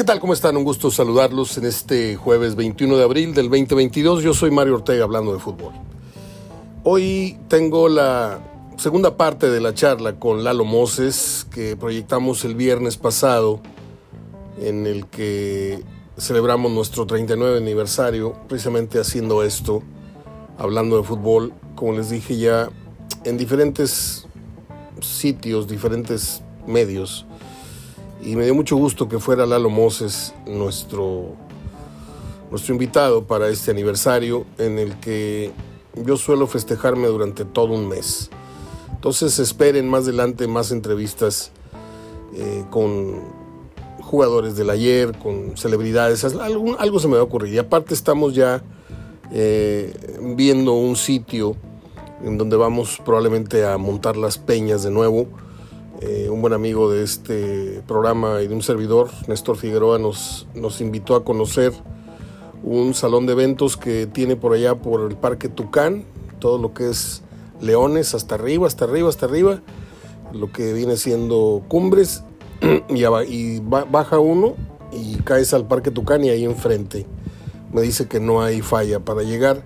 ¿Qué tal? ¿Cómo están? Un gusto saludarlos en este jueves 21 de abril del 2022. Yo soy Mario Ortega hablando de fútbol. Hoy tengo la segunda parte de la charla con Lalo Moses que proyectamos el viernes pasado en el que celebramos nuestro 39 aniversario precisamente haciendo esto, hablando de fútbol, como les dije ya, en diferentes sitios, diferentes medios. Y me dio mucho gusto que fuera Lalo Moses nuestro, nuestro invitado para este aniversario en el que yo suelo festejarme durante todo un mes. Entonces esperen más adelante más entrevistas eh, con jugadores del ayer, con celebridades, algo, se me va a ocurrir. Y aparte estamos ya eh, viendo un sitio en donde vamos probablemente a montar las peñas de nuevo. Eh, un buen amigo de este programa y de un servidor, Néstor Figueroa, nos, nos invitó a conocer un salón de eventos que tiene por allá por el Parque Tucán, todo lo que es Leones, hasta arriba, hasta arriba, hasta arriba, lo que viene siendo Cumbres, y, y baja uno y caes al Parque Tucán y ahí enfrente. Me dice que no hay falla para llegar.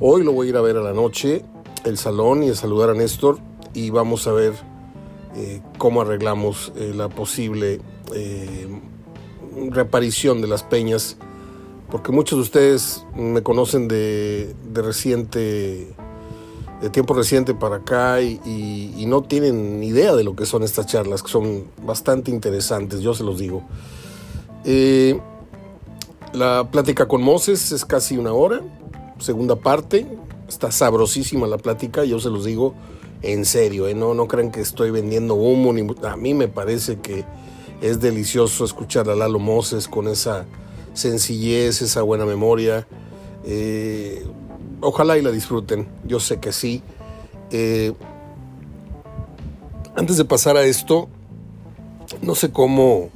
Hoy lo voy a ir a ver a la noche, el salón y a saludar a Néstor y vamos a ver eh, cómo arreglamos eh, la posible eh, reparición de las peñas, porque muchos de ustedes me conocen de, de reciente de tiempo reciente para acá y, no tienen idea de lo que son estas charlas, que son bastante interesantes, yo se los digo. Eh, la plática con Moses es casi una hora, segunda parte, está sabrosísima la plática, yo se los digo en serio, ¿eh? no, no crean que estoy vendiendo humo, ni, a mí me parece que es delicioso escuchar a Lalo Moses con esa sencillez, esa buena memoria. Eh, ojalá y la disfruten, yo sé que sí. Eh, antes de pasar a esto, no sé cómo,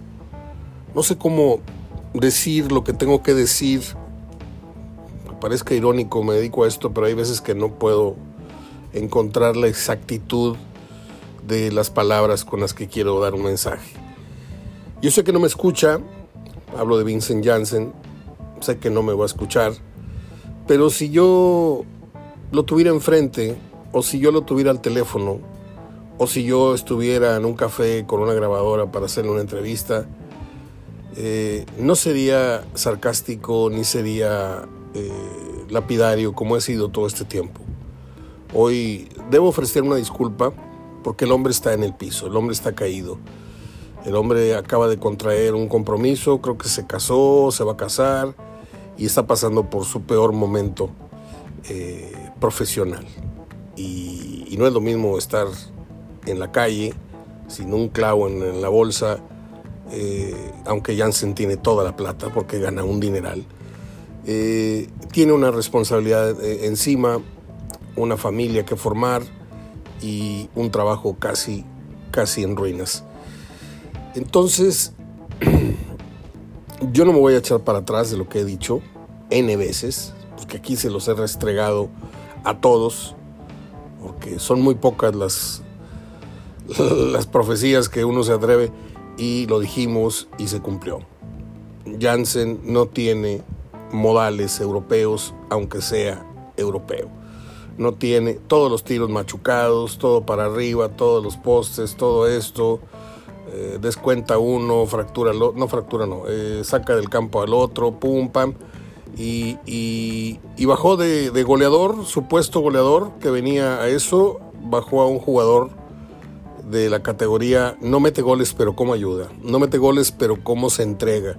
no sé cómo decir lo que tengo que decir. Me parezca irónico, me dedico a esto, pero hay veces que no puedo encontrar la exactitud de las palabras con las que quiero dar un mensaje. Yo sé que no me escucha, hablo de Vincent Janssen, sé que no me va a escuchar pero si yo lo tuviera enfrente, o si yo lo tuviera al teléfono, o si yo estuviera en un café con una grabadora para hacerle una entrevista, eh, no sería sarcástico ni sería eh, lapidario como he sido todo este tiempo. Hoy debo ofrecer una disculpa porque el hombre está en el piso, el hombre está caído. El hombre acaba de contraer un compromiso, creo que se casó, se va a casar y está pasando por su peor momento eh, profesional. Y, no es lo mismo estar en la calle sin un clavo en, la bolsa, eh, aunque Janssen tiene toda la plata porque gana un dineral. Eh, tiene una responsabilidad encima, una familia que formar y un trabajo casi, casi en ruinas. Entonces, Yo no me voy a echar para atrás de lo que he dicho N veces, porque aquí se los he restregado a todos, porque son muy pocas las, las profecías que uno se atreve y lo dijimos y se cumplió. Janssen no tiene modales europeos, aunque sea europeo. No tiene todos los tiros machucados, todo para arriba, todos los postes, todo esto eh, descuenta uno, fractura, no fractura, no, eh, saca del campo al otro, pum, pam. Y, y, bajó de, goleador, supuesto goleador que venía a eso, bajó a un jugador de la categoría no mete goles pero cómo ayuda, no mete goles pero cómo se entrega.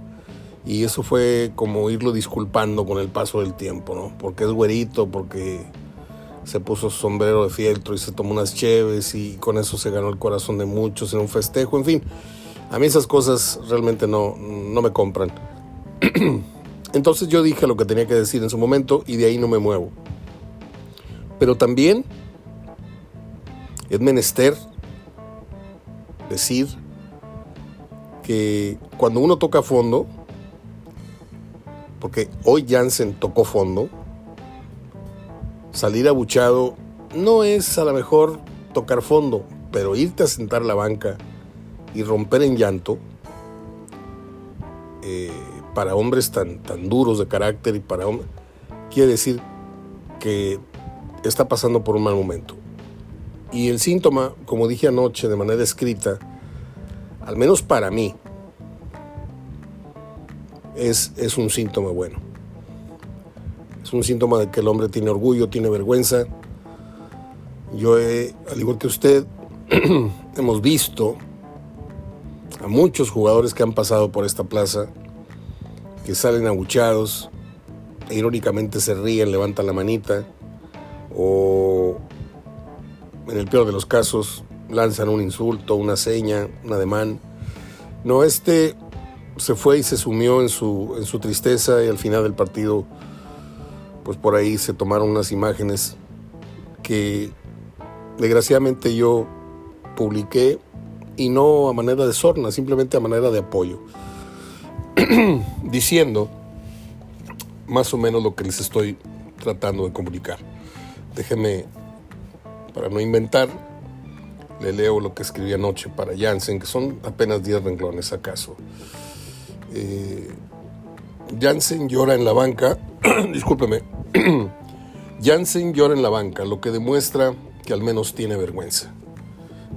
Y eso fue como irlo disculpando con el paso del tiempo, ¿no? Porque es güerito, porque se puso sombrero de fieltro y se tomó unas cheves y con eso se ganó el corazón de muchos en un festejo, en fin. A mí esas cosas realmente no, no me compran. Entonces yo dije lo que tenía que decir en su momento y de ahí no me muevo. Pero también es menester decir que cuando uno toca fondo, porque hoy Jansen tocó fondo, salir abuchado no es a lo mejor tocar fondo, pero irte a sentar a la banca y romper en llanto, eh, para hombres tan, tan duros de carácter y para hombres, quiere decir que está pasando por un mal momento. Y el síntoma, como dije anoche de manera escrita, al menos para mí, es, es un síntoma bueno. Es un síntoma de que el hombre tiene orgullo, tiene vergüenza. Yo, al igual que usted, hemos visto a muchos jugadores que han pasado por esta plaza, que salen abuchados, e irónicamente se ríen, levantan la manita, o en el peor de los casos lanzan un insulto, una seña, un ademán. No, este se fue y se sumió en su, en su tristeza y al final del partido, pues por ahí se tomaron unas imágenes que desgraciadamente yo publiqué y no a manera de sorna, simplemente a manera de apoyo, diciendo más o menos lo que les estoy tratando de comunicar. Déjenme, para no inventar, le leo lo que escribí anoche para Jansen, que son apenas 10 renglones acaso. Eh, Jansen llora en la banca, discúlpeme, Jansen llora en la banca, lo que demuestra que al menos tiene vergüenza.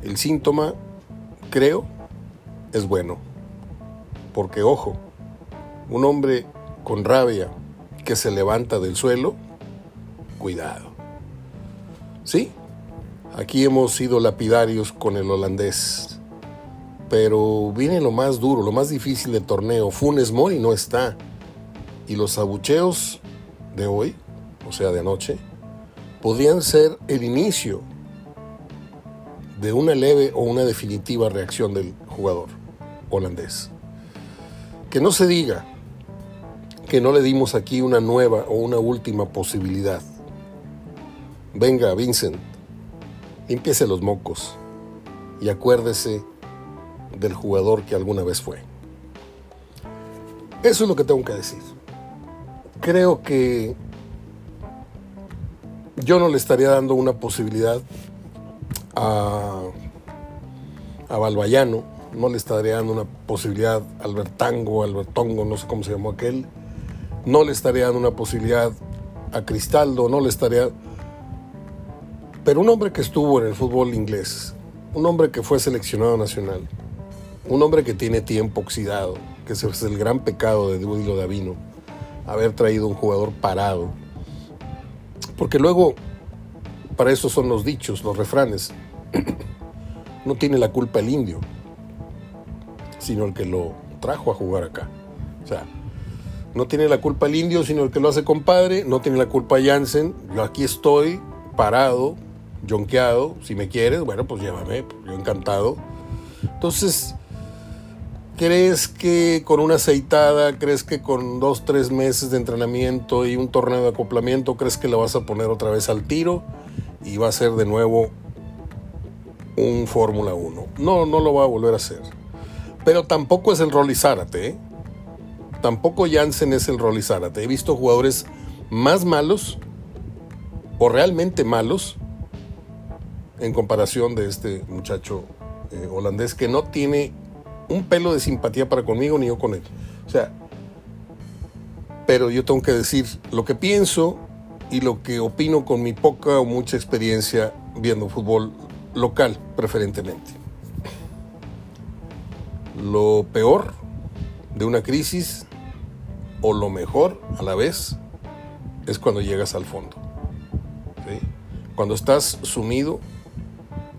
El síntoma, creo, es bueno. Porque ojo, un hombre con rabia que se levanta del suelo, cuidado. Sí, aquí hemos sido lapidarios con el holandés. Pero viene lo más duro, lo más difícil del torneo. Funes Mori no está. Y los abucheos de hoy, o sea, de anoche, podrían ser el inicio de una leve o una definitiva reacción del jugador holandés. Que no se diga que no le dimos aquí una nueva o una última posibilidad. Venga, Vincent, limpiese los mocos y acuérdese del jugador que alguna vez fue. Eso es lo que tengo que decir. Creo que yo no le estaría dando una posibilidad a, a Balbayano, no le estaría dando una posibilidad a Albertango, Albertongo, no sé cómo se llamó aquel, no le estaría dando una posibilidad a Cristaldo, no le estaría... Pero un hombre que estuvo en el fútbol inglés, un hombre que fue seleccionado nacional, un hombre que tiene tiempo oxidado, que ese es el gran pecado de Dudilo Davino, haber traído un jugador parado, porque luego, para eso son los dichos, los refranes. no tiene la culpa el indio, sino el que lo trajo a jugar acá. O sea, no tiene la culpa el indio, sino el que lo hace compadre. No tiene la culpa Jansen. Yo aquí estoy, parado, jonqueado. Si me quieres, bueno, pues llévame. Yo encantado. Entonces, ¿Crees que con una aceitada, crees que con dos, tres meses de entrenamiento y un torneo de acoplamiento, crees que lo vas a poner otra vez al tiro y va a ser de nuevo un Fórmula 1? No, no lo va a volver a hacer. Pero tampoco es el Rolly Zárate, ¿eh? Tampoco Jansen es el Rolly Zárate. He visto jugadores más malos o realmente malos en comparación de este muchacho eh, holandés que no tiene un pelo de simpatía para conmigo ni yo con él. O sea, pero yo tengo que decir lo que pienso y lo que opino con mi poca o mucha experiencia viendo fútbol local preferentemente. Lo peor de una crisis o lo mejor a la vez es cuando llegas al fondo. Cuando estás sumido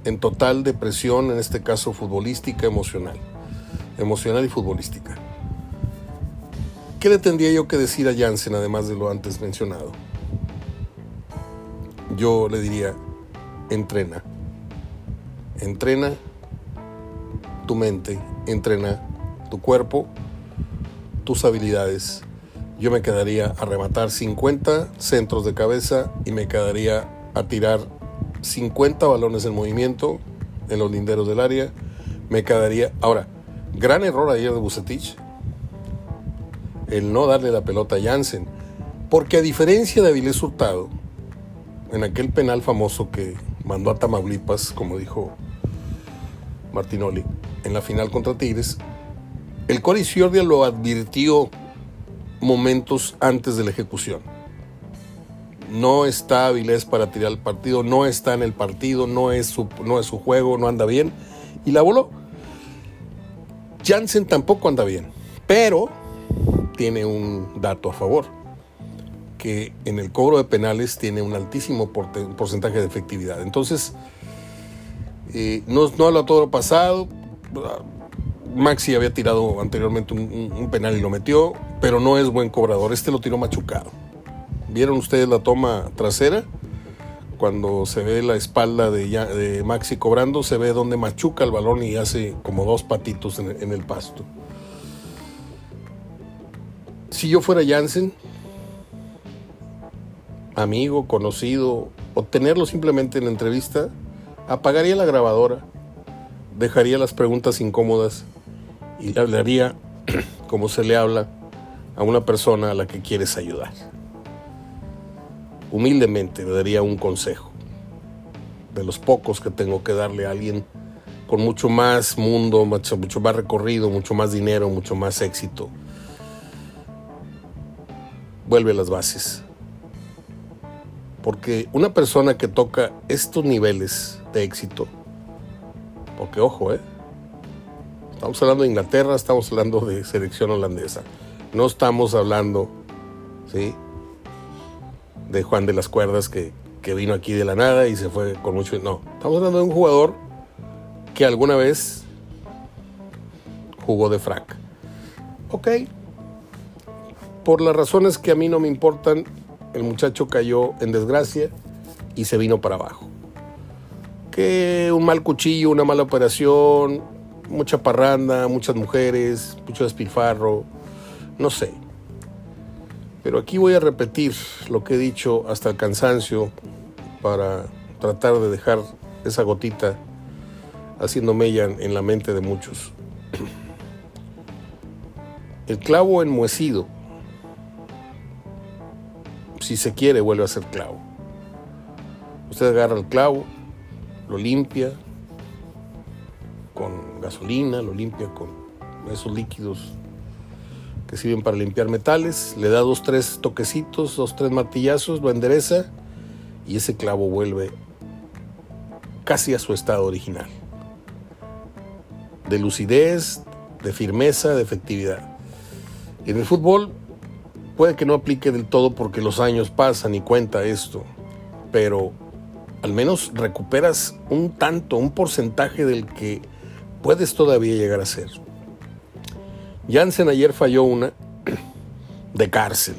en total depresión, en este caso futbolística, emocional emocional y futbolística. ¿Qué le tendría yo que decir a Jansen además de lo antes mencionado? Yo le diría, entrena. Entrena tu mente, entrena tu cuerpo, tus habilidades. Yo me quedaría a rematar 50 centros de cabeza y me quedaría a tirar 50 balones en movimiento en los linderos del área. Me quedaría... Ahora, Gran error ayer de Bucetich. El no darle la pelota a Jansen. Porque a diferencia de Avilés Hurtado, en aquel penal famoso que mandó a Tamaulipas, como dijo Martinoli, en la final contra Tigres, el Cori Ciordia lo advirtió momentos antes de la ejecución. No está Avilés para tirar el partido, no está en el partido, no es su, no es su juego, no anda bien. Y la voló. Jansen tampoco anda bien, pero tiene un dato a favor, que en el cobro de penales tiene un altísimo porcentaje de efectividad. Entonces, eh, no, no habla todo lo pasado. Maxi había tirado anteriormente un, penal y lo metió, pero no es buen cobrador. Este lo tiró machucado. ¿Vieron ustedes la toma trasera? Cuando se ve la espalda de, Maxi cobrando, se ve donde machuca el balón y hace como dos patitos en, el pasto. Si yo fuera Jansen, amigo, conocido, o tenerlo simplemente en entrevista, apagaría la grabadora, dejaría las preguntas incómodas y le hablaría como se le habla a una persona a la que quieres ayudar. Humildemente le daría un consejo, de los pocos que tengo que darle a alguien con mucho más mundo, mucho, más recorrido, mucho más dinero, mucho más éxito. Vuelve a las bases. Porque una persona que toca estos niveles de éxito, porque ojo, ¿eh? Estamos hablando de Inglaterra, estamos hablando de selección holandesa. No estamos hablando, ¿sí? De Juan de las Cuerdas que, que vino aquí de la nada y se fue con mucho... No, estamos hablando de un jugador que alguna vez jugó de frac. Ok. Por las razones que a mí no me importan, el muchacho cayó en desgracia y se vino para abajo. Que un mal cuchillo, una mala operación, mucha parranda, muchas mujeres, mucho despilfarro, no sé. Pero aquí voy a repetir lo que he dicho hasta el cansancio para tratar de dejar esa gotita haciendo mella en la mente de muchos. El clavo enmuecido, si se quiere, vuelve a ser clavo. Usted agarra el clavo, lo limpia, con gasolina, lo limpia con esos líquidos que sirven para limpiar metales, le da dos, tres toquecitos, dos, tres martillazos, lo endereza y ese clavo vuelve casi a su estado original. De lucidez, de firmeza, de efectividad. En el fútbol puede que no aplique del todo porque los años pasan y cuenta esto, pero al menos recuperas un tanto, un porcentaje del que puedes todavía llegar a ser. Jansen ayer falló una de cárcel.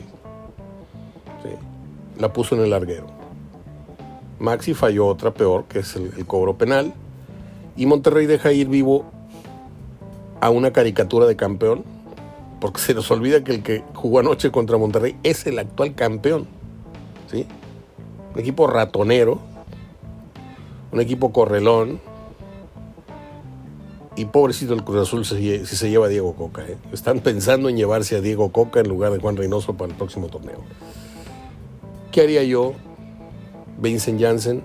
la puso en el larguero. Maxi falló otra peor, que es el, cobro penal. Y Monterrey deja ir vivo a una caricatura de campeón, porque se nos olvida que el que jugó anoche contra Monterrey es el actual campeón. ¿sí? Un equipo ratonero, un equipo correlón, y pobrecito el Cruz Azul si, se lleva a Diego Coca. ¿eh? Están pensando en llevarse a Diego Coca en lugar de Juan Reynoso para el próximo torneo. ¿Qué haría yo, Vincent Janssen?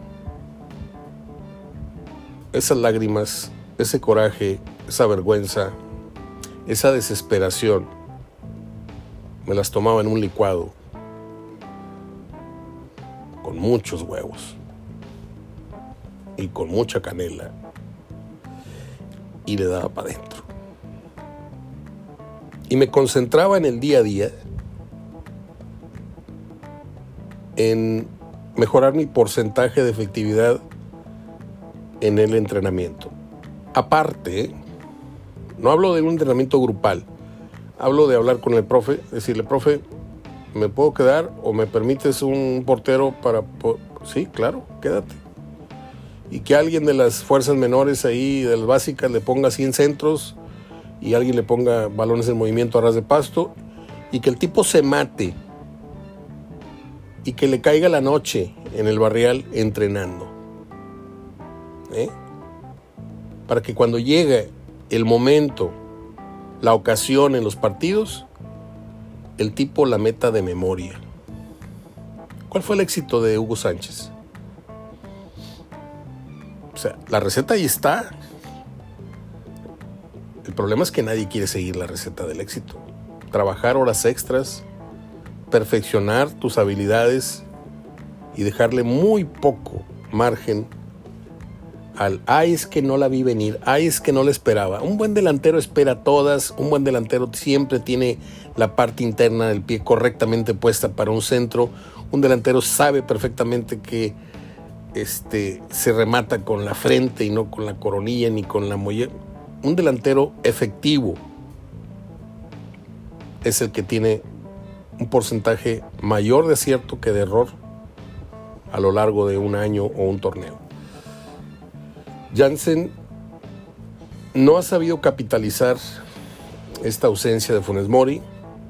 Esas lágrimas, ese coraje, esa vergüenza, esa desesperación, me las tomaba en un licuado con muchos huevos y con mucha canela y le daba para adentro. Y me concentraba en el día a día, en mejorar mi porcentaje de efectividad en el entrenamiento. Aparte, no hablo de un entrenamiento grupal, hablo de hablar con el profe, decirle, profe, ¿me puedo quedar o me permites un portero para... Sí, claro, quédate y que alguien de las fuerzas menores ahí, de las básicas, le ponga 100 centros y alguien le ponga balones en movimiento a ras de pasto y que el tipo se mate y que le caiga la noche en el barrial entrenando. ¿Eh? Para que cuando llegue el momento, la ocasión en los partidos, el tipo la meta de memoria. ¿Cuál fue el éxito de Hugo Sánchez? La receta ahí está. El problema es que nadie quiere seguir la receta del éxito. trabajar horas extras, perfeccionar tus habilidades y dejarle muy poco margen al ay es que no la vi venir, ay es que no la esperaba. Un buen delantero espera todas, un buen delantero siempre tiene la parte interna del pie correctamente puesta para un centro. Un delantero sabe perfectamente que este, se remata con la frente y no con la coronilla ni con la mollera. Un delantero efectivo es el que tiene un porcentaje mayor de acierto que de error a lo largo de un año o un torneo. Jansen no ha sabido capitalizar esta ausencia de Funes Mori,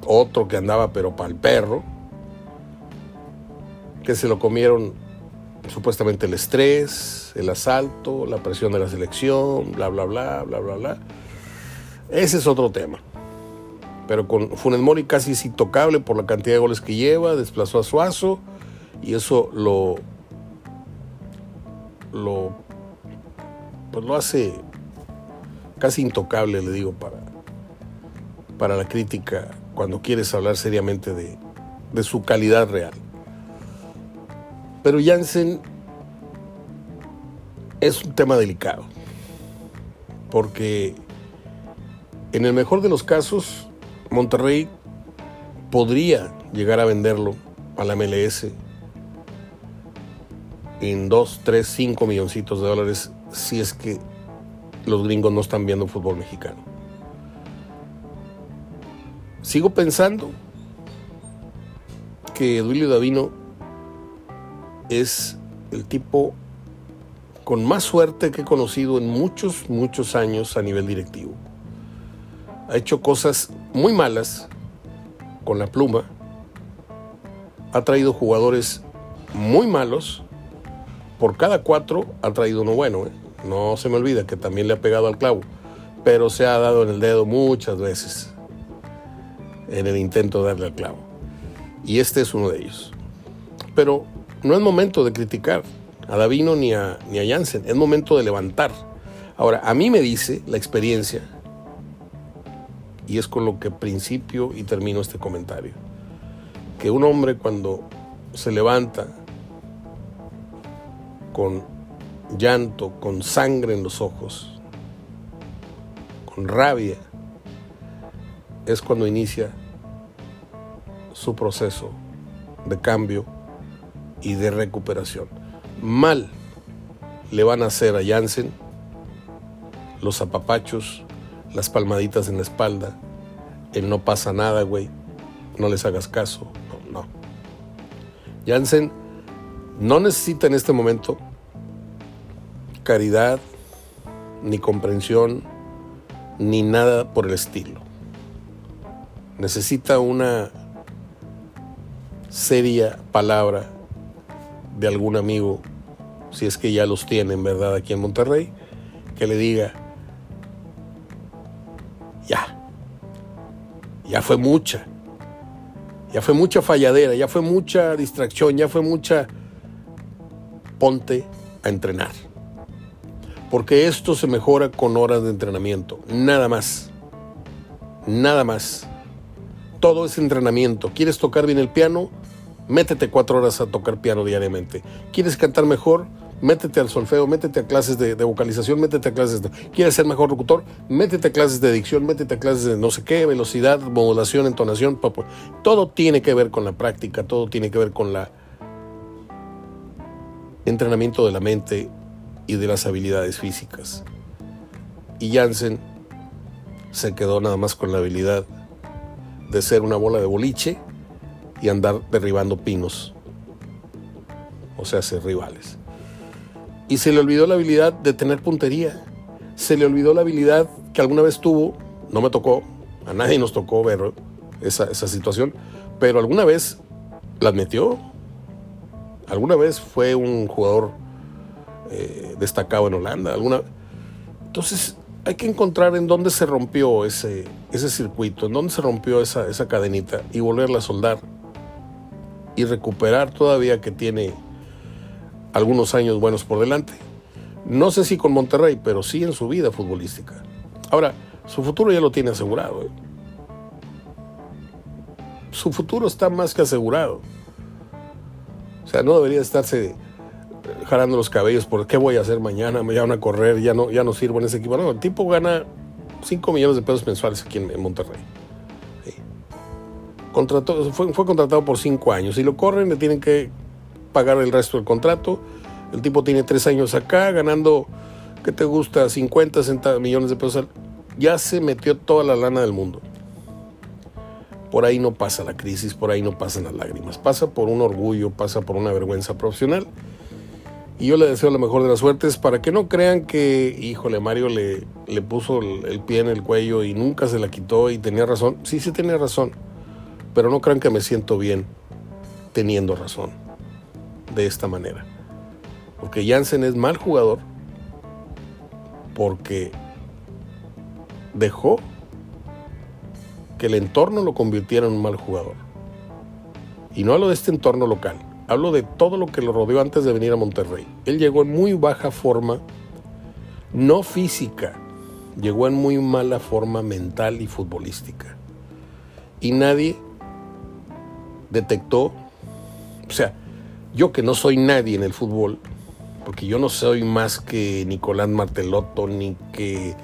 otro que andaba pero para el perro, que se lo comieron supuestamente el estrés, el asalto, la presión de la selección, bla, bla, bla, bla, bla, bla. Ese es otro tema. Pero con Funes Mori casi es intocable por la cantidad de goles que lleva, desplazó a Suazo y eso lo, lo pues lo hace casi intocable, le digo, para, para la crítica cuando quieres hablar seriamente de, de su calidad real. Pero Jansen es un tema delicado, porque en el mejor de los casos, Monterrey podría llegar a venderlo a la MLS en 2, 3, 5 milloncitos de dólares si es que los gringos no están viendo fútbol mexicano. Sigo pensando que Duilio Davino es el tipo con más suerte que he conocido en muchos, muchos años a nivel directivo. Ha hecho cosas muy malas con la pluma. Ha traído jugadores muy malos. Por cada cuatro ha traído uno bueno. ¿eh? No se me olvida que también le ha pegado al clavo, pero se ha dado en el dedo muchas veces en el intento de darle al clavo. Y este es uno de ellos. Pero no es momento de criticar a Davino ni a, ni a Jansen, es momento de levantar. Ahora, a mí me dice la experiencia, y es con lo que principio y termino este comentario, que un hombre cuando se levanta con llanto, con sangre en los ojos, con rabia, es cuando inicia su proceso de cambio y de recuperación. Mal le van a hacer a Jansen los apapachos, las palmaditas en la espalda, el no pasa nada, güey, no les hagas caso, no, no. Jansen no necesita en este momento caridad, ni comprensión, ni nada por el estilo. Necesita una seria palabra de algún amigo, si es que ya los tiene en verdad aquí en Monterrey, que le diga, ya, ya fue mucha, ya fue mucha falladera, ya fue mucha distracción, ya fue mucha, ponte a entrenar porque esto se mejora con horas de entrenamiento, nada más, nada más. Todo es entrenamiento. ¿Quieres tocar bien el piano? Métete cuatro horas a tocar piano diariamente. ¿Quieres cantar mejor? Métete al solfeo, métete a clases de, vocalización, métete a clases de... ¿Quieres ser mejor locutor? Métete a clases de dicción, métete a clases de no sé qué, velocidad, modulación, entonación. Todo tiene que ver con la práctica, todo tiene que ver con la entrenamiento de la mente y de las habilidades físicas. Y Jansen se quedó nada más con la habilidad de ser una bola de boliche y andar derribando pinos, o sea, ser rivales. Y se le olvidó la habilidad de tener puntería, se le olvidó la habilidad que alguna vez tuvo, no me tocó, a nadie nos tocó ver esa, esa situación, pero alguna vez la metió, alguna vez fue un jugador eh, destacado en Holanda. Alguna... Entonces hay que encontrar en dónde se rompió ese, ese circuito, en dónde se rompió esa, esa cadenita y volverla a soldar y recuperar todavía que tiene algunos años buenos por delante. No sé si con Monterrey, pero sí en su vida futbolística. Ahora, su futuro ya lo tiene asegurado. ¿eh? su futuro está más que asegurado. O sea, no debería estarse jalando los cabellos por qué voy a hacer mañana, me van a correr, ya no, ya no sirvo en ese equipo. No, el tipo gana 5 millones de pesos mensuales aquí en, Monterrey. Fue, contratado por 5 años. Si lo corren, le tienen que pagar el resto del contrato. El tipo tiene 3 años acá, ganando, ¿qué te gusta? 50, 60 millones de pesos. Ya se metió toda la lana del mundo. Por ahí no pasa la crisis, por ahí no pasan las lágrimas. Pasa por un orgullo, pasa por una vergüenza profesional y yo le deseo la mejor de las suertes para que no crean que, híjole, Mario le, le puso el, pie en el cuello y nunca se la quitó y tenía razón. Sí, sí tenía razón. Pero no crean que me siento bien teniendo razón de esta manera. Porque Jansen es mal jugador porque dejó que el entorno lo convirtiera en un mal jugador. Y no hablo de este entorno local Hablo de todo lo que lo rodeó antes de venir a Monterrey. Él llegó en muy baja forma, no física, llegó en muy mala forma mental y futbolística. Y nadie detectó, o sea, yo que no soy nadie en el fútbol, porque yo no soy más que Nicolás Martelotto, ni que eh,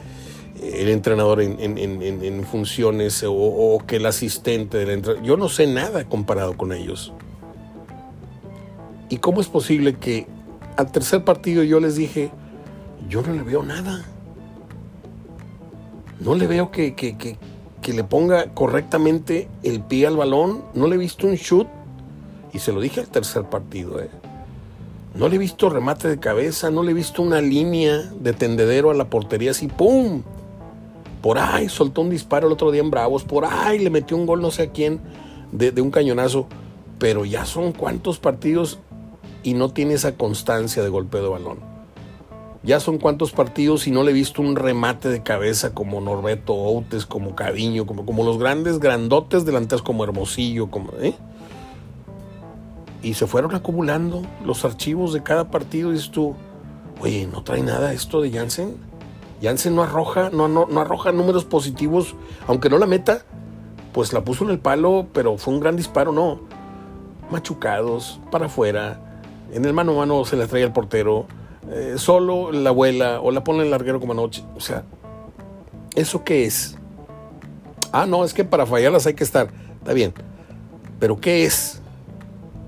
el entrenador en, funciones o, o, que el asistente del entrenador. Yo no sé nada comparado con ellos. ¿Y cómo es posible que al tercer partido yo les dije, yo no le veo nada? No le veo que, que, le ponga correctamente el pie al balón. No le he visto un shoot. Y se lo dije al tercer partido. ¿eh? No le he visto remate de cabeza. No le he visto una línea de tendedero a la portería así. ¡Pum! Por ahí soltó un disparo el otro día en Bravos. Por ahí le metió un gol no sé a quién de, de un cañonazo. Pero ya son cuántos partidos y no tiene esa constancia de golpeo de balón. Ya son cuantos partidos y no le he visto un remate de cabeza como Norberto Outes, como Cadiño, como, los grandes grandotes delanteros como Hermosillo, como, ¿eh? Y se fueron acumulando los archivos de cada partido y dices tú, oye, ¿no trae nada esto de Jansen? Jansen no arroja, no arroja números positivos, aunque no la meta, pues la puso en el palo, pero fue un gran disparo, no. Machucados, para afuera, en el mano a mano se la trae el portero, eh, solo la abuela o la pone el larguero como anoche. O sea, ¿eso qué es? Ah, no, es que para fallarlas hay que estar. Está bien. Pero ¿qué es?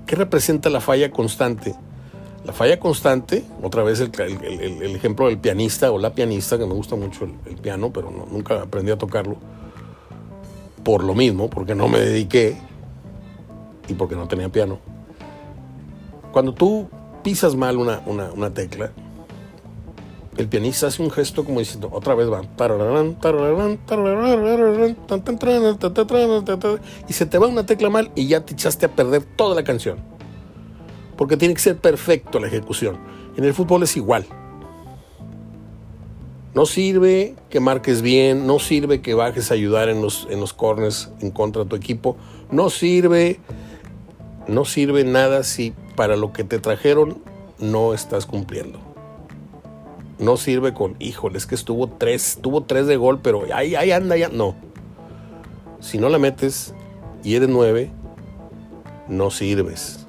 ¿Qué representa la falla constante? La falla constante, otra vez el, ejemplo del pianista o la pianista, que me gusta mucho el, piano, pero nunca aprendí a tocarlo. Por lo mismo, porque no me dediqué y porque no tenía piano cuando tú pisas mal una, tecla, el pianista hace un gesto como diciendo, otra vez va, y se te va una tecla mal y ya te echaste a perder toda la canción. Porque tiene que ser perfecto la ejecución. En el fútbol es igual. No sirve que marques bien, no sirve que bajes a ayudar en los, en los en contra de tu equipo, no sirve, no sirve nada si para lo que te trajeron no estás cumpliendo. No sirve con, híjole, es que estuvo tres, tuvo tres de gol, pero ahí, ahí anda, ya. No. Si no la metes y eres nueve, no sirves.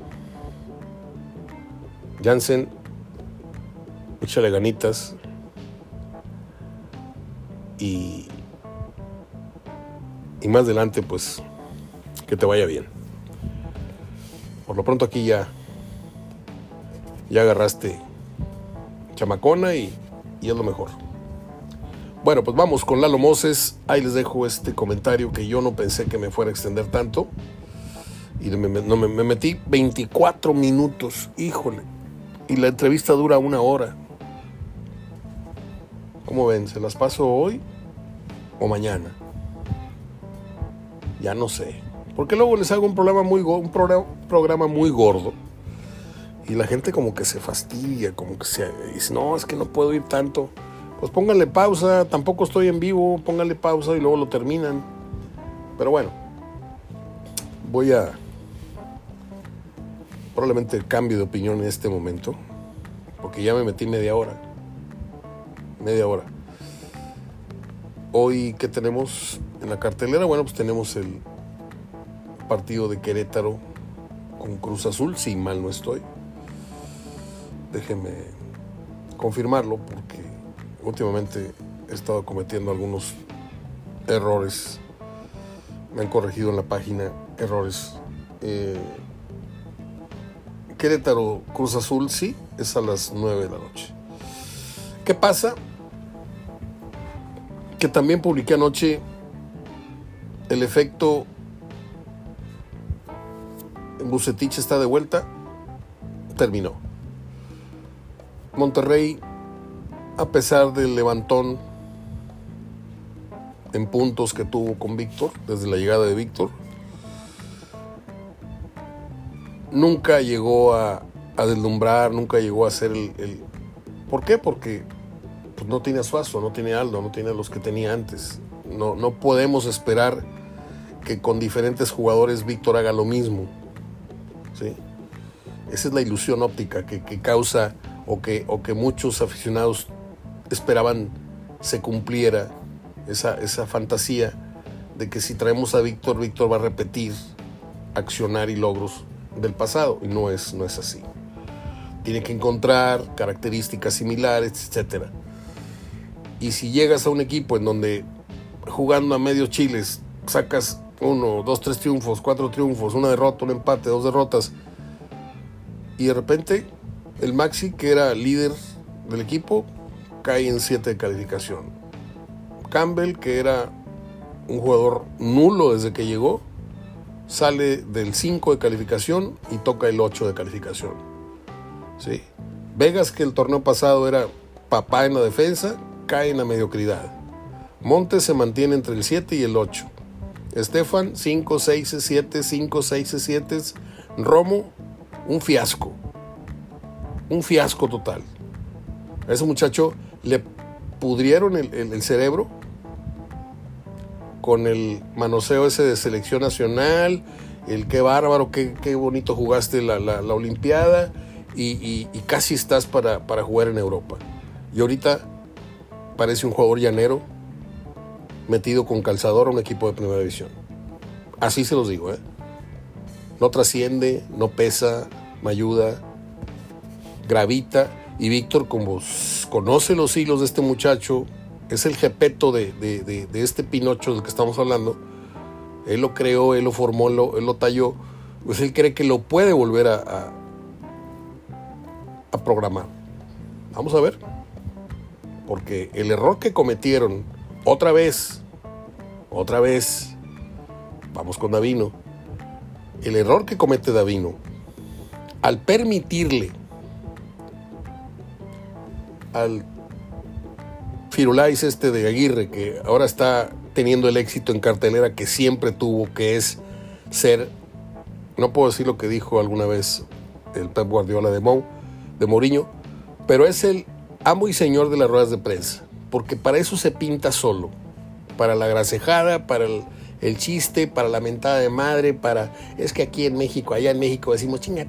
Jansen, échale ganitas y, y más adelante, pues, que te vaya bien. Por lo pronto aquí ya ya agarraste chamacona y, es lo mejor. Bueno, pues vamos con Lalo Moses. Ahí les dejo este comentario que yo no pensé que me fuera a extender tanto. Y me, no, me, metí 24 minutos, híjole. Y la entrevista dura una hora. ¿Cómo ven? ¿Se las paso hoy o mañana? Ya no sé. Porque luego les hago un un programa muy gordo y la gente como que se fastidia, como que se dice, no, es que no puedo ir tanto. Pues pónganle pausa, tampoco estoy en vivo, pónganle pausa y luego lo terminan. Pero bueno, voy a probablemente cambio de opinión en este momento, porque ya me metí media hora. Media hora. Hoy, ¿qué tenemos en la cartelera? Bueno, pues tenemos el partido de Querétaro con Cruz Azul, si mal no estoy. Déjenme confirmarlo porque últimamente he estado cometiendo algunos errores. Me han corregido en la página errores. Eh, Querétaro Cruz Azul, sí, es a las 9 de la noche. ¿Qué pasa? Que también publiqué anoche el efecto Bucetich está de vuelta, terminó. Monterrey, a pesar del levantón en puntos que tuvo con Víctor, desde la llegada de Víctor, nunca llegó a, deslumbrar, nunca llegó a ser el, ¿Por qué? Porque pues, no tiene a Suazo, no tiene a Aldo, no tiene a los que tenía antes. No, no podemos esperar que con diferentes jugadores Víctor haga lo mismo. ¿sí? Esa es la ilusión óptica que, causa o que, o que muchos aficionados esperaban se cumpliera esa, esa fantasía de que si traemos a Víctor, Víctor va a repetir accionar y logros del pasado y no es, no es así. Tiene que encontrar características similares, etc. Y si llegas a un equipo en donde jugando a medio chiles sacas uno, dos, tres triunfos, cuatro triunfos, una derrota, un empate, dos derrotas, y de repente el Maxi, que era líder del equipo, cae en siete de calificación. Campbell, que era un jugador nulo desde que llegó, sale del 5 de calificación y toca el 8 de calificación. ¿Sí? Vegas, que el torneo pasado era papá en la defensa, cae en la mediocridad. Montes se mantiene entre el 7 y el 8. Estefan, 5, 6, 7, 5, 6, 7. Romo, un fiasco. Un fiasco total. A ese muchacho le pudrieron el, el cerebro con el manoseo ese de selección nacional, el qué bárbaro, qué, qué bonito jugaste la, la, Olimpiada y, casi estás para, para jugar en Europa. Y ahorita parece un jugador llanero metido con calzador a un equipo de primera división. Así se los digo, ¿eh? No trasciende, no pesa, me ayuda, gravita. Y Víctor, como conoce los hilos de este muchacho, es el jepeto de, este Pinocho del que estamos hablando. Él lo creó, él lo formó, él lo talló. Pues él cree que lo puede volver a, a, programar. Vamos a ver. Porque el error que cometieron otra vez, otra vez, vamos con Davino. El error que comete Davino al permitirle al Firulais este de Aguirre, que ahora está teniendo el éxito en cartelera que siempre tuvo, que es ser, no puedo decir lo que dijo alguna vez el Pep Guardiola de Mou, de Mourinho, pero es el amo y señor de las ruedas de prensa, porque para eso se pinta solo, para la grasejada, para el, chiste, para la mentada de madre, para es que aquí en México, allá en México decimos chinga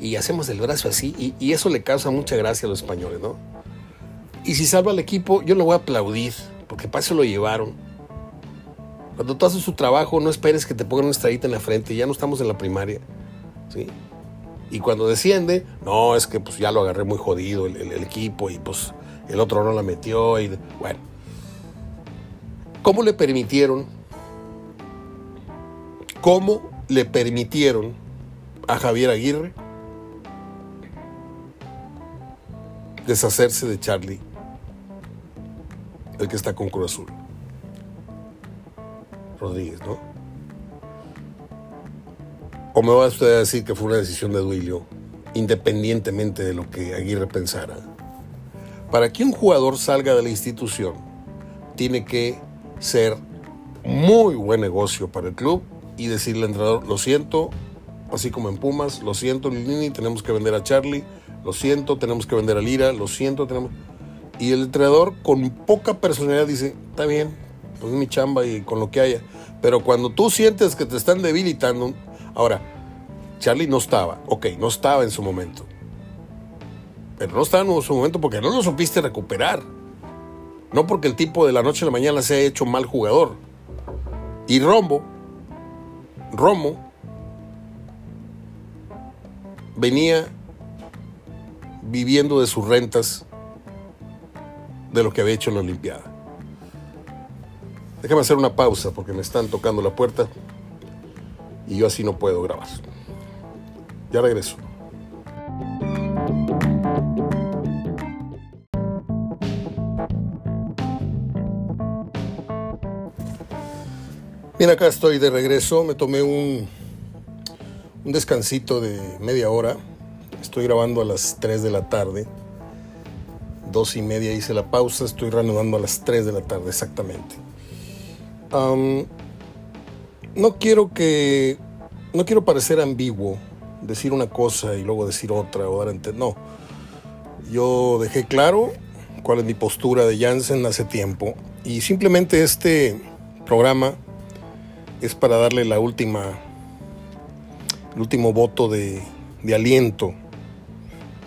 y hacemos el brazo así y, eso le causa mucha gracia a los españoles, ¿no? Y si salva al equipo, yo lo voy a aplaudir, porque para eso lo llevaron. Cuando tú haces su trabajo, no esperes que te pongan una estrellita en la frente, ya no estamos en la primaria. ¿sí? Y cuando desciende, no, es que pues ya lo agarré muy jodido el, equipo y pues el otro no la metió. Y, bueno, ¿cómo le permitieron? ¿Cómo le permitieron a Javier Aguirre deshacerse de Charlie el que está con Cruz Azul. Rodríguez, ¿no? ¿O me va usted a decir que fue una decisión de Duilio, independientemente de lo que Aguirre pensara? Para que un jugador salga de la institución, tiene que ser muy buen negocio para el club y decirle al entrenador, lo siento, así como en Pumas, lo siento Lini, tenemos que vender a Charlie, lo siento, tenemos que vender a Lira, lo siento, tenemos... Y el entrenador con poca personalidad dice, está bien, pues es mi chamba y con lo que haya. Pero cuando tú sientes que te están debilitando, ahora, Charlie no estaba, ok, no estaba en su momento. Pero no estaba en su momento porque no lo supiste recuperar. No porque el tipo de la noche a la mañana se ha hecho mal jugador. Y Rombo, Romo venía viviendo de sus rentas de lo que había hecho en la Olimpiada. Déjame hacer una pausa porque me están tocando la puerta y yo así no puedo grabar. Ya regreso. Bien, acá estoy de regreso. Me tomé un, un descansito de media hora. Estoy grabando a las 3 de la tarde. Dos y media hice la pausa. Estoy reanudando a las 3 de la tarde exactamente. no quiero que. No quiero parecer ambiguo, decir una cosa y luego decir otra o dar entender. No. Yo dejé claro cuál es mi postura de Janssen hace tiempo. Y simplemente este programa es para darle la última, el último voto de, aliento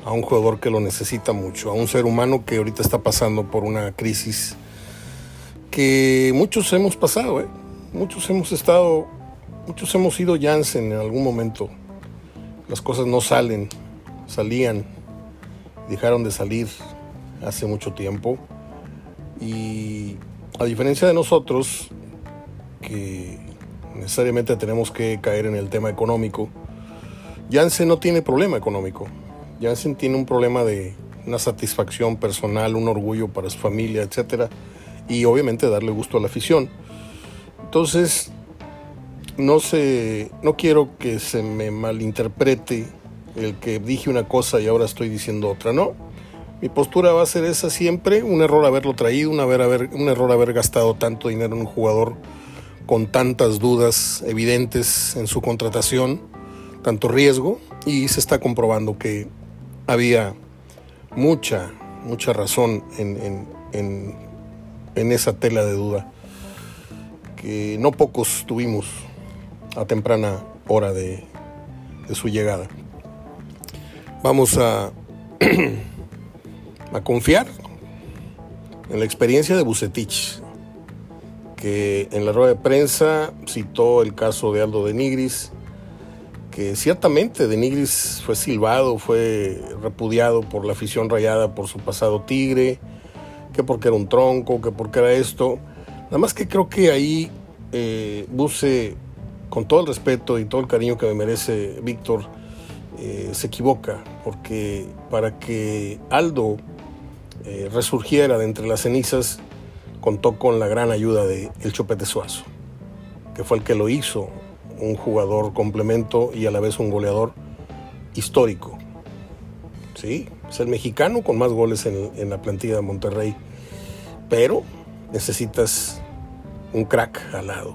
a un jugador que lo necesita mucho, a un ser humano que ahorita está pasando por una crisis que muchos hemos pasado, ¿eh? muchos hemos estado, muchos hemos ido Janssen en algún momento. Las cosas no salen, salían, dejaron de salir hace mucho tiempo. Y a diferencia de nosotros, que necesariamente tenemos que caer en el tema económico. Janssen no tiene problema económico. Janssen tiene un problema de una satisfacción personal, un orgullo para su familia, etc. Y obviamente darle gusto a la afición. Entonces, no, sé, no quiero que se me malinterprete el que dije una cosa y ahora estoy diciendo otra, ¿no? Mi postura va a ser esa siempre, un error haberlo traído, un, haber, un error haber gastado tanto dinero en un jugador con tantas dudas evidentes en su contratación, tanto riesgo, y se está comprobando que había mucha, mucha razón en, esa tela de duda, que no pocos tuvimos a temprana hora de, de su llegada. Vamos a, a confiar en la experiencia de Bucetich, que en la rueda de prensa citó el caso de Aldo de Nigris, que ciertamente de Nigris fue silbado, fue repudiado por la afición rayada por su pasado tigre, que porque era un tronco, que porque era esto. Nada más que creo que ahí eh, Buse, con todo el respeto y todo el cariño que me merece Víctor, eh, se equivoca, porque para que Aldo eh, resurgiera de entre las cenizas, contó con la gran ayuda de El Chopete Suazo, que fue el que lo hizo un jugador complemento y a la vez un goleador histórico. Sí, es el mexicano con más goles en, la plantilla de Monterrey, pero necesitas un crack al lado.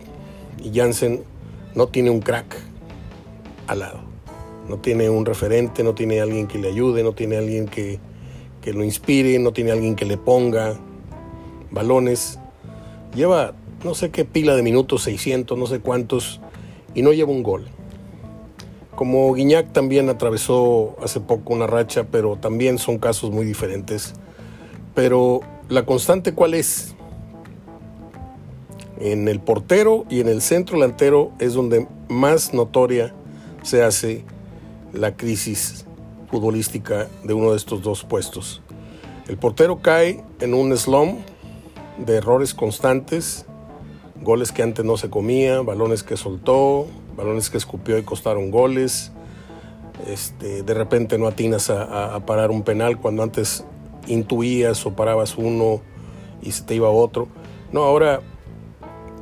Y Jansen no tiene un crack al lado. No tiene un referente, no tiene alguien que le ayude, no tiene alguien que, que lo inspire, no tiene alguien que le ponga, balones. Lleva no sé qué pila de minutos, 600, no sé cuántos, y no lleva un gol. Como Guiñac también atravesó hace poco una racha, pero también son casos muy diferentes. Pero la constante cuál es? En el portero y en el centro delantero es donde más notoria se hace la crisis futbolística de uno de estos dos puestos. El portero cae en un slum de errores constantes, goles que antes no se comía, balones que soltó, balones que escupió y costaron goles. Este, de repente no atinas a, parar un penal cuando antes intuías o parabas uno y se te iba otro. No, ahora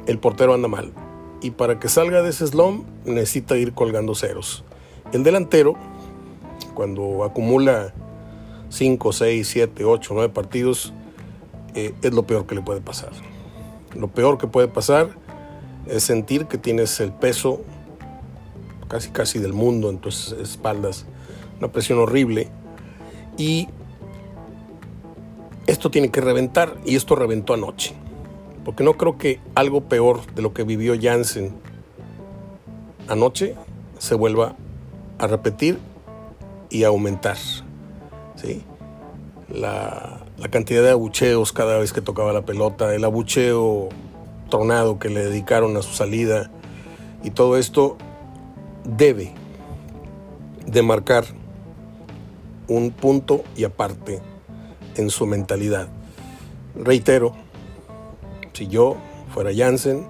el portero anda mal. Y para que salga de ese slum necesita ir colgando ceros. El delantero, cuando acumula 5, 6, 7, 8, 9 partidos, eh, es lo peor que le puede pasar. Lo peor que puede pasar es sentir que tienes el peso casi casi del mundo en tus espaldas, una presión horrible y esto tiene que reventar y esto reventó anoche, porque no creo que algo peor de lo que vivió Jansen anoche se vuelva a repetir y a aumentar. ¿sí? La, la cantidad de abucheos cada vez que tocaba la pelota, el abucheo tronado que le dedicaron a su salida y todo esto debe de marcar un punto y aparte en su mentalidad. Reitero, si yo fuera Jansen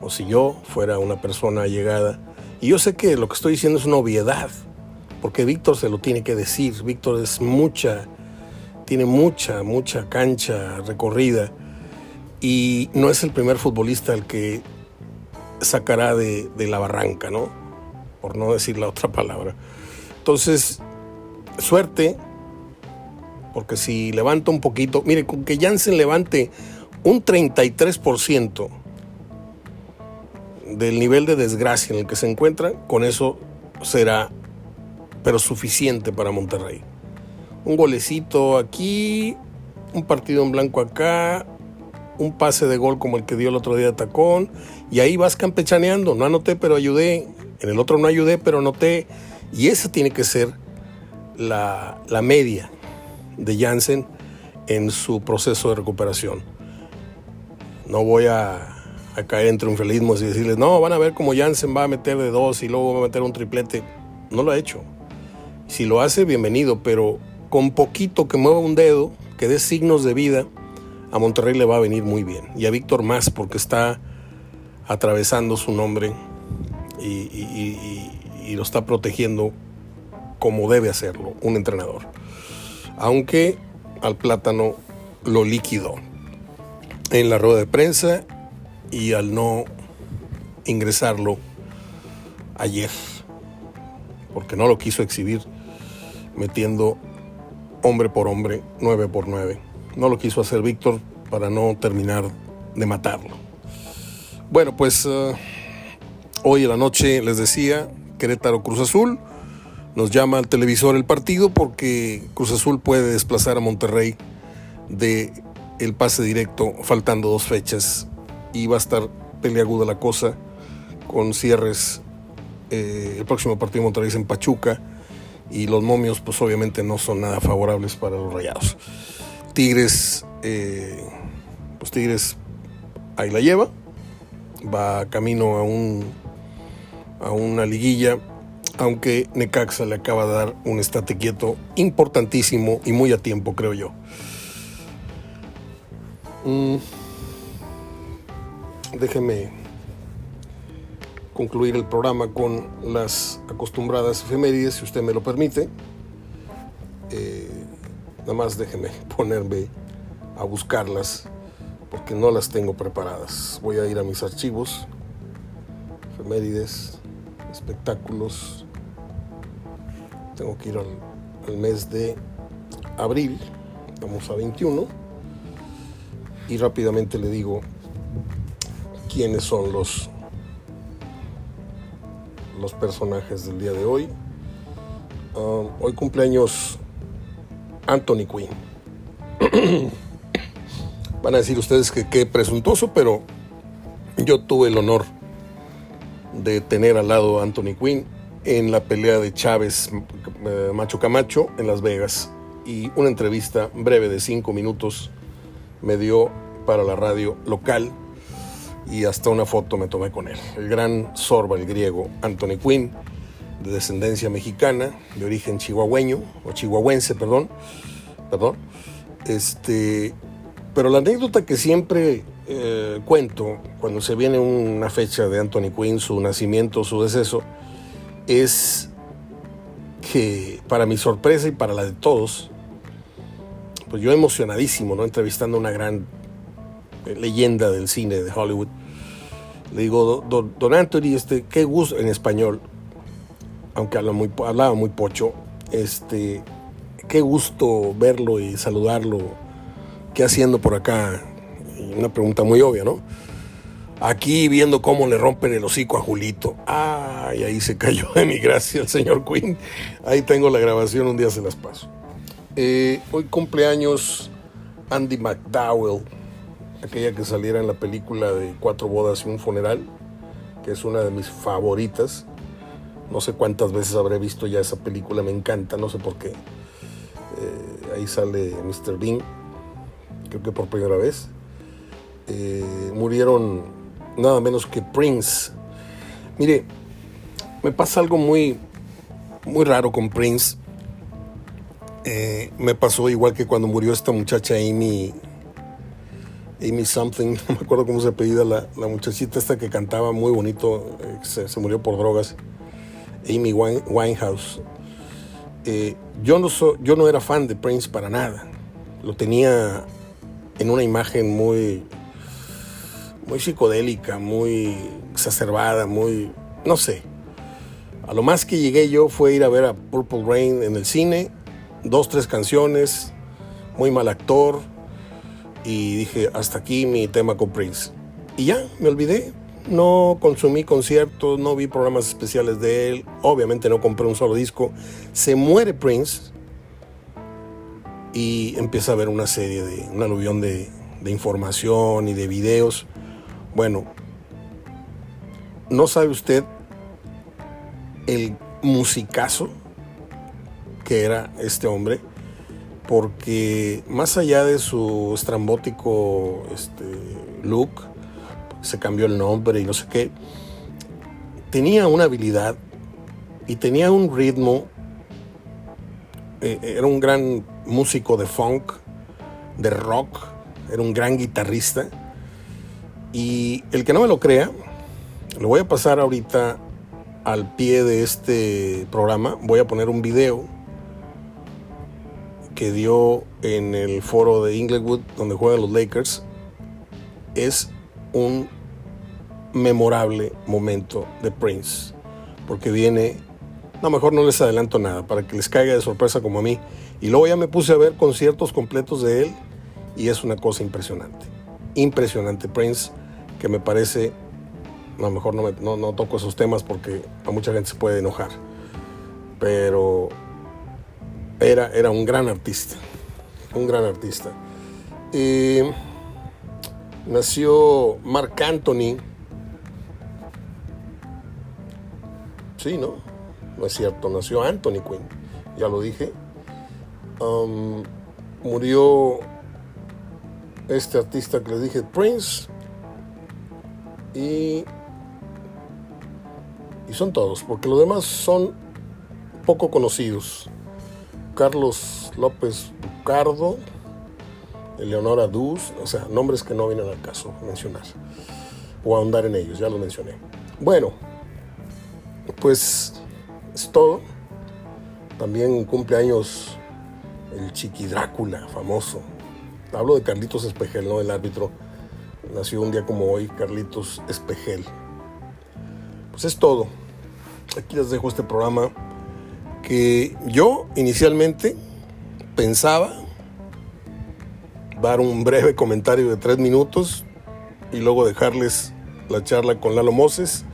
o si yo fuera una persona llegada, y yo sé que lo que estoy diciendo es una obviedad, porque Víctor se lo tiene que decir, Víctor es mucha, tiene mucha, mucha cancha recorrida y no es el primer futbolista el que sacará de, la barranca, ¿no? Por no decir la otra palabra. Entonces, suerte, porque si levanta un poquito, mire, con que Jansen levante un 33% del nivel de desgracia en el que se encuentra, con eso será, pero suficiente para Monterrey. Un golecito aquí, un partido en blanco acá, un pase de gol como el que dio el otro día de Tacón, y ahí vas campechaneando. No anoté, pero ayudé. En el otro no ayudé, pero anoté. Y esa tiene que ser la, la media de Jansen en su proceso de recuperación. No voy a, a caer en triunfalismos y decirles, no, van a ver cómo Jansen va a meter de dos y luego va a meter un triplete. No lo ha hecho. Si lo hace, bienvenido, pero con poquito que mueva un dedo, que dé signos de vida, a Monterrey le va a venir muy bien. Y a Víctor más, porque está atravesando su nombre y, lo está protegiendo como debe hacerlo un entrenador. Aunque al plátano lo liquidó en la rueda de prensa y al no ingresarlo ayer, porque no lo quiso exhibir metiendo hombre por hombre, 9 por 9. No lo quiso hacer Víctor para no terminar de matarlo. Bueno, pues uh, hoy en la noche les decía, Querétaro Cruz Azul, nos llama al televisor el partido porque Cruz Azul puede desplazar a Monterrey de el pase directo faltando dos fechas y va a estar peleaguda la cosa con cierres eh, el próximo partido de Monterrey es en Pachuca y los momios pues obviamente no son nada favorables para los rayados Tigres eh, pues Tigres ahí la lleva va camino a un a una liguilla aunque Necaxa le acaba de dar un estate quieto importantísimo y muy a tiempo, creo yo. Mm. Déjeme concluir el programa con las acostumbradas efemérides, si usted me lo permite. Eh, nada más déjeme ponerme a buscarlas porque no las tengo preparadas. Voy a ir a mis archivos, efemérides, espectáculos, tengo que ir al, al mes de abril, vamos a 21, y rápidamente le digo quiénes son los, los personajes del día de hoy. Uh, hoy cumpleaños Anthony Quinn. Van a decir ustedes que qué presuntuoso, pero yo tuve el honor de tener al lado a Anthony Quinn en la pelea de Chávez eh, Macho Camacho en Las Vegas y una entrevista breve de cinco minutos me dio para la radio local y hasta una foto me tomé con él. El gran sorba, el griego Anthony Quinn, de descendencia mexicana, de origen chihuahueño, o chihuahuense, perdón, perdón. Este, pero la anécdota que siempre eh, cuento cuando se viene una fecha de Anthony Quinn, su nacimiento, su deceso, es que para mi sorpresa y para la de todos, pues yo emocionadísimo, ¿no? Entrevistando a una gran leyenda del cine de Hollywood. Le digo, don, don Anthony, este, qué gusto, en español, aunque habla muy, hablaba muy pocho, este, qué gusto verlo y saludarlo. ¿Qué haciendo por acá? Una pregunta muy obvia, ¿no? Aquí viendo cómo le rompen el hocico a Julito. Ay, ahí se cayó de mi gracia el señor Quinn. Ahí tengo la grabación, un día se las paso. Eh, hoy cumpleaños Andy McDowell, aquella que saliera en la película de Cuatro bodas y un funeral, que es una de mis favoritas. No sé cuántas veces habré visto ya esa película, me encanta, no sé por qué. Eh, ahí sale Mr. Bean, creo que por primera vez. Eh, murieron nada menos que Prince. Mire, me pasa algo muy, muy raro con Prince. Eh, me pasó igual que cuando murió esta muchacha Amy, Amy Something, no me acuerdo cómo se apellida la, la muchachita esta que cantaba muy bonito, eh, se, murió por drogas, Amy Winehouse. Eh, yo, no yo no era fan de Prince para nada, lo tenía en una imagen muy, muy psicodélica, muy exacerbada, muy, no sé. A lo más que llegué yo fue ir a ver a Purple Rain en el cine, dos, tres canciones, muy mal actor, y dije, hasta aquí mi tema con Prince. Y ya, me olvidé. No consumí conciertos, no vi programas especiales de él, obviamente no compré un solo disco. Se muere Prince y empieza a ver una serie de, un aluvión de, de información y de videos. Bueno, no sabe usted el musicazo que era este hombre, porque más allá de su estrambótico este, look, se cambió el nombre y no sé qué, tenía una habilidad y tenía un ritmo, eh, era un gran músico de funk, de rock, era un gran guitarrista. Y el que no me lo crea, lo voy a pasar ahorita al pie de este programa. Voy a poner un video que dio en el foro de Inglewood, donde juegan los Lakers. Es un memorable momento de Prince, porque viene, no, mejor no les adelanto nada, para que les caiga de sorpresa como a mí. Y luego ya me puse a ver conciertos completos de él y es una cosa impresionante. Impresionante Prince, que me parece, lo mejor no, no, no toco esos temas porque a mucha gente se puede enojar, pero era, era un gran artista, un gran artista. nació Mark Anthony, sí, ¿no? No es cierto, nació Anthony Quinn, ya lo dije. Um, murió este artista que le dije, Prince. Y, y son todos, porque los demás son poco conocidos. Carlos López Bucardo, Eleonora Duz, o sea, nombres que no vienen al caso mencionar o ahondar en ellos, ya lo mencioné. Bueno, pues es todo. También cumple años el Chiqui Drácula, famoso, Hablo de Carlitos Espejel, no el árbitro. Nació un día como hoy, Carlitos Espejel. Pues es todo. Aquí les dejo este programa que yo inicialmente pensaba dar un breve comentario de tres minutos y luego dejarles la charla con Lalo Moses.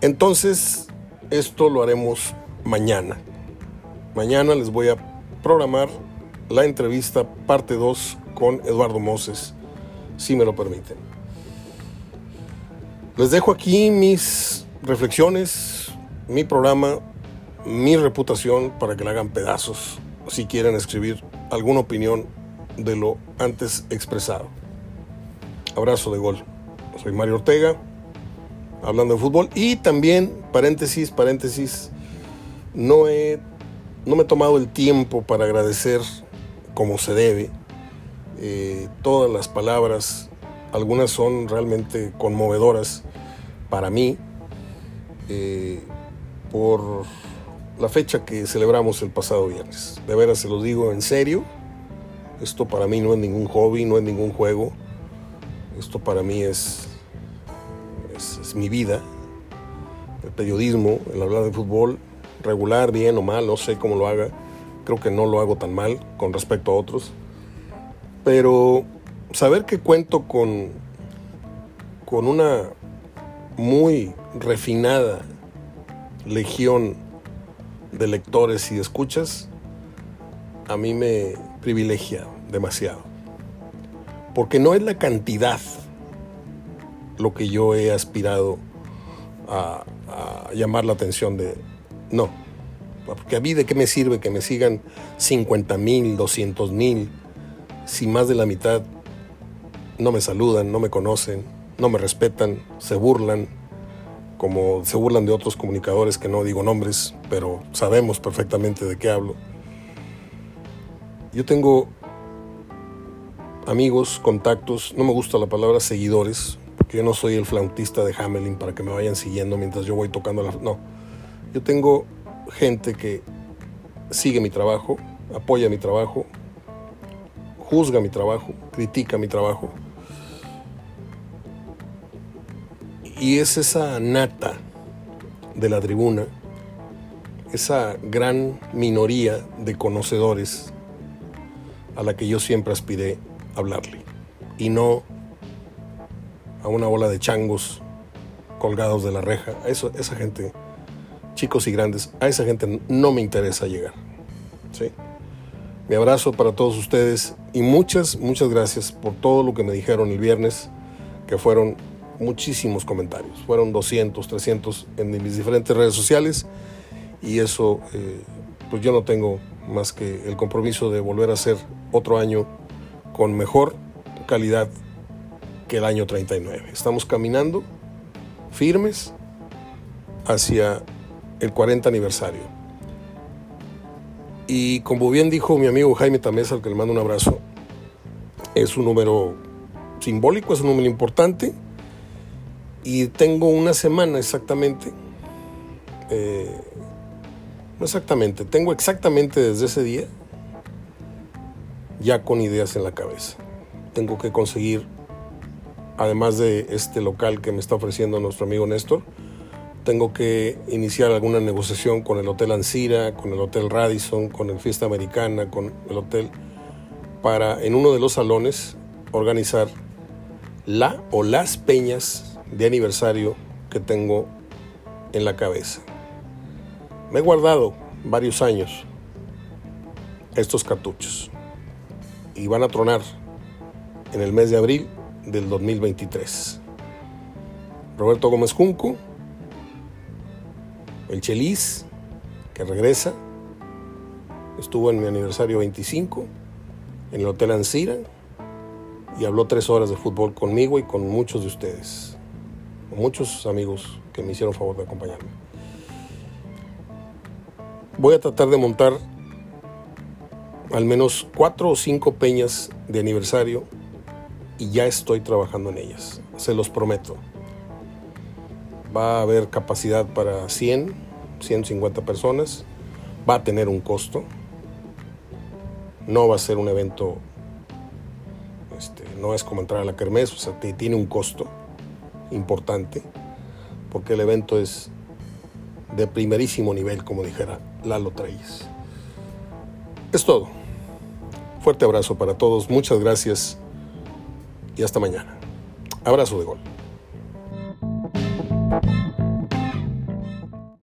Entonces, esto lo haremos mañana. Mañana les voy a programar la entrevista parte 2 con Eduardo Moses, si me lo permiten. Les dejo aquí mis reflexiones, mi programa, mi reputación para que la hagan pedazos si quieren escribir alguna opinión de lo antes expresado. Abrazo de gol. Soy Mario Ortega, hablando de fútbol. Y también, paréntesis, paréntesis, no, he, no me he tomado el tiempo para agradecer como se debe. Eh, todas las palabras, algunas son realmente conmovedoras para mí eh, por la fecha que celebramos el pasado viernes. De veras se los digo en serio, esto para mí no es ningún hobby, no es ningún juego, esto para mí es, es, es mi vida, el periodismo, el hablar de fútbol, regular, bien o mal, no sé cómo lo haga creo que no lo hago tan mal con respecto a otros. Pero saber que cuento con, con una muy refinada legión de lectores y escuchas, a mí me privilegia demasiado. Porque no es la cantidad lo que yo he aspirado a, a llamar la atención de... No, porque a mí de qué me sirve que me sigan 50 mil, 200 mil, si más de la mitad no me saludan, no me conocen, no me respetan, se burlan, como se burlan de otros comunicadores que no digo nombres, pero sabemos perfectamente de qué hablo. Yo tengo amigos, contactos, no me gusta la palabra seguidores, porque yo no soy el flautista de Hamelin para que me vayan siguiendo mientras yo voy tocando la... No, yo tengo gente que sigue mi trabajo, apoya mi trabajo, juzga mi trabajo, critica mi trabajo. Y es esa nata de la tribuna, esa gran minoría de conocedores a la que yo siempre aspiré hablarle. Y no a una bola de changos colgados de la reja. A eso, esa gente, chicos y grandes, a esa gente no me interesa llegar. ¿sí? Mi abrazo para todos ustedes y muchas, muchas gracias por todo lo que me dijeron el viernes, que fueron muchísimos comentarios. Fueron 200, 300 en mis diferentes redes sociales y eso, eh, pues yo no tengo más que el compromiso de volver a hacer otro año con mejor calidad que el año 39. Estamos caminando firmes hacia el 40 aniversario. Y como bien dijo mi amigo Jaime Tamés, al que le mando un abrazo, es un número simbólico, es un número importante y tengo una semana exactamente, eh, no exactamente, tengo exactamente desde ese día ya con ideas en la cabeza. Tengo que conseguir, además de este local que me está ofreciendo nuestro amigo Néstor, tengo que iniciar alguna negociación con el Hotel Ancira, con el Hotel Radisson, con el Fiesta Americana, con el hotel, para en uno de los salones organizar la o las peñas de aniversario que tengo en la cabeza. Me he guardado varios años estos cartuchos y van a tronar en el mes de abril del 2023. Roberto Gómez Junco, el Chelis, que regresa, estuvo en mi aniversario 25 en el Hotel Ancira y habló tres horas de fútbol conmigo y con muchos de ustedes muchos amigos que me hicieron favor de acompañarme. Voy a tratar de montar al menos cuatro o cinco peñas de aniversario y ya estoy trabajando en ellas, se los prometo. Va a haber capacidad para 100, 150 personas, va a tener un costo, no va a ser un evento, este, no es como entrar a la kermés, o sea, tiene un costo importante, porque el evento es de primerísimo nivel, como dijera Lalo Treyes. Es todo. Fuerte abrazo para todos, muchas gracias y hasta mañana. Abrazo de gol.